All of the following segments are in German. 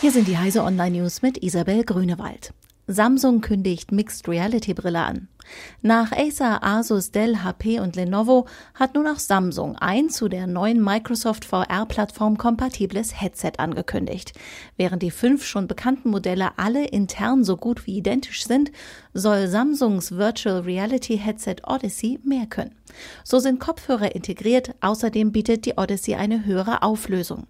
Hier sind die Heise Online News mit Isabel Grünewald. Samsung kündigt Mixed Reality Brille an. Nach Acer, Asus, Dell, HP und Lenovo hat nun auch Samsung ein zu der neuen Microsoft VR-Plattform kompatibles Headset angekündigt. Während die fünf schon bekannten Modelle alle intern so gut wie identisch sind, soll Samsungs Virtual Reality Headset Odyssey mehr können. So sind Kopfhörer integriert, außerdem bietet die Odyssey eine höhere Auflösung.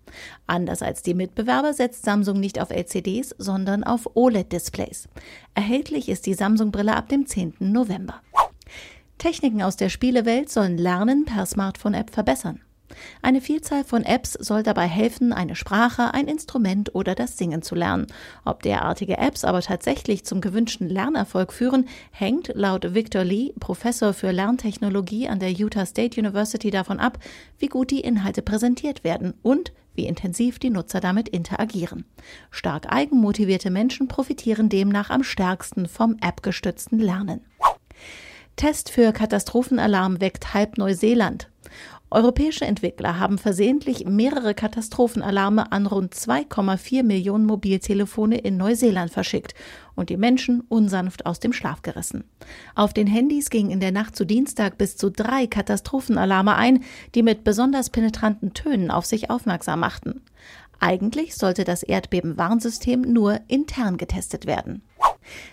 Anders als die Mitbewerber setzt Samsung nicht auf LCDs, sondern auf OLED-Displays. Erhältlich ist die Samsung-Brille ab dem 10. November. Techniken aus der Spielewelt sollen Lernen per Smartphone-App verbessern. Eine Vielzahl von Apps soll dabei helfen, eine Sprache, ein Instrument oder das Singen zu lernen. Ob derartige Apps aber tatsächlich zum gewünschten Lernerfolg führen, hängt laut Victor Lee, Professor für Lerntechnologie an der Utah State University, davon ab, wie gut die Inhalte präsentiert werden und wie intensiv die Nutzer damit interagieren. Stark eigenmotivierte Menschen profitieren demnach am stärksten vom appgestützten Lernen. Test für Katastrophenalarm weckt halb Neuseeland. Europäische Entwickler haben versehentlich mehrere Katastrophenalarme an rund 2,4 Millionen Mobiltelefone in Neuseeland verschickt und die Menschen unsanft aus dem Schlaf gerissen. Auf den Handys gingen in der Nacht zu Dienstag bis zu drei Katastrophenalarme ein, die mit besonders penetranten Tönen auf sich aufmerksam machten. Eigentlich sollte das Erdbebenwarnsystem nur intern getestet werden.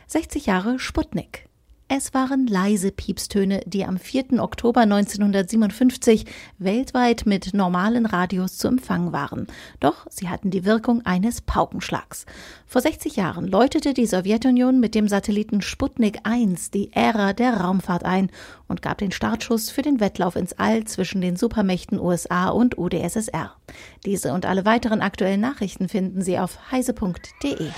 60 Jahre Sputnik. Es waren leise Piepstöne, die am 4. Oktober 1957 weltweit mit normalen Radios zu empfangen waren. Doch sie hatten die Wirkung eines Paukenschlags. Vor 60 Jahren läutete die Sowjetunion mit dem Satelliten Sputnik 1 die Ära der Raumfahrt ein und gab den Startschuss für den Wettlauf ins All zwischen den Supermächten USA und UdSSR. Diese und alle weiteren aktuellen Nachrichten finden Sie auf heise.de.